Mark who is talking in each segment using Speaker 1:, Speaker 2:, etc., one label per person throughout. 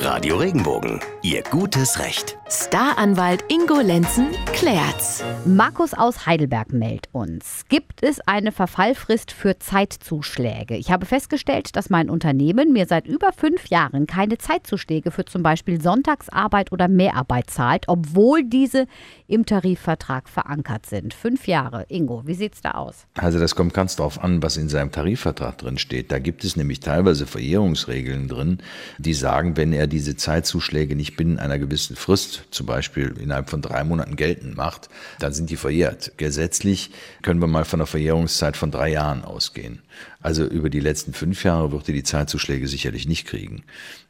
Speaker 1: Radio Regenbogen, Ihr gutes Recht.
Speaker 2: Staranwalt Ingo Lenzen klärt's.
Speaker 3: Markus aus Heidelberg meldet uns. Gibt es eine Verfallfrist für Zeitzuschläge? Ich habe festgestellt, dass mein Unternehmen mir seit über fünf Jahren keine Zeitzuschläge für zum Beispiel Sonntagsarbeit oder Mehrarbeit zahlt, obwohl diese im Tarifvertrag verankert sind. Fünf Jahre. Ingo, wie sieht's da aus?
Speaker 4: Also das kommt ganz darauf an, was in seinem Tarifvertrag drin steht. Da gibt es nämlich teilweise Verjährungsregeln drin, die sagen, wenn er diese Zeitzuschläge nicht binnen einer gewissen Frist, zum Beispiel innerhalb von drei Monaten geltend macht, dann sind die verjährt. Gesetzlich können wir mal von einer Verjährungszeit von drei Jahren ausgehen. Also über die letzten fünf Jahre wird er die Zeitzuschläge sicherlich nicht kriegen.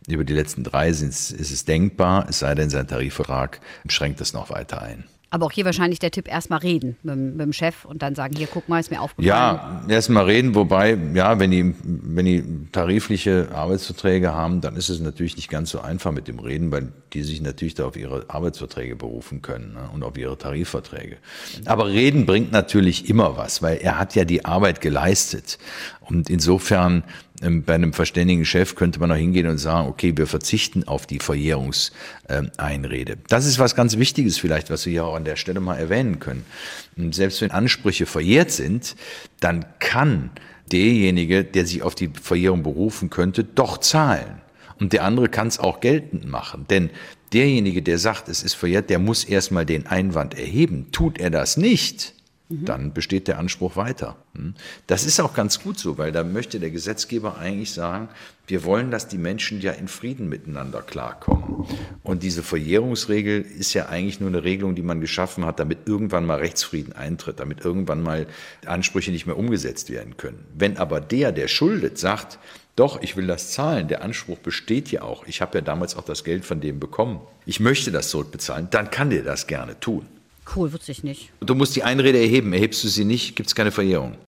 Speaker 4: Über die letzten drei ist es denkbar, es sei denn, sein Tarifvertrag schränkt das noch weiter ein.
Speaker 3: Aber auch hier wahrscheinlich der Tipp, erstmal reden mit, mit, dem Chef und dann sagen, hier, guck mal, ist mir aufgefallen.
Speaker 4: Ja, erstmal reden, wobei, ja, wenn die, wenn die tarifliche Arbeitsverträge haben, dann ist es natürlich nicht ganz so einfach mit dem Reden, weil die sich natürlich da auf ihre Arbeitsverträge berufen können ne, und auf ihre Tarifverträge. Aber reden bringt natürlich immer was, weil er hat ja die Arbeit geleistet. Und insofern ähm, bei einem verständigen Chef könnte man auch hingehen und sagen, okay, wir verzichten auf die Verjährungseinrede. Das ist was ganz Wichtiges vielleicht, was wir hier auch an der Stelle mal erwähnen können. Und selbst wenn Ansprüche verjährt sind, dann kann derjenige, der sich auf die Verjährung berufen könnte, doch zahlen. Und der andere kann es auch geltend machen. Denn derjenige, der sagt, es ist verjährt, der muss erstmal den Einwand erheben. Tut er das nicht, Mhm. dann besteht der Anspruch weiter. Hm? Das ist auch ganz gut so, weil da möchte der Gesetzgeber eigentlich sagen, wir wollen, dass die Menschen ja in Frieden miteinander klarkommen. Und diese Verjährungsregel ist ja eigentlich nur eine Regelung, die man geschaffen hat, damit irgendwann mal Rechtsfrieden eintritt, damit irgendwann mal Ansprüche nicht mehr umgesetzt werden können. Wenn aber der, der schuldet, sagt, doch, ich will das zahlen, der Anspruch besteht ja auch, ich habe ja damals auch das Geld von dem bekommen, ich möchte das zurückbezahlen, dann kann der das gerne tun.
Speaker 3: Cool, wusste ich nicht.
Speaker 4: Du musst die Einrede erheben. Erhebst du sie nicht, gibt es keine Verjährung.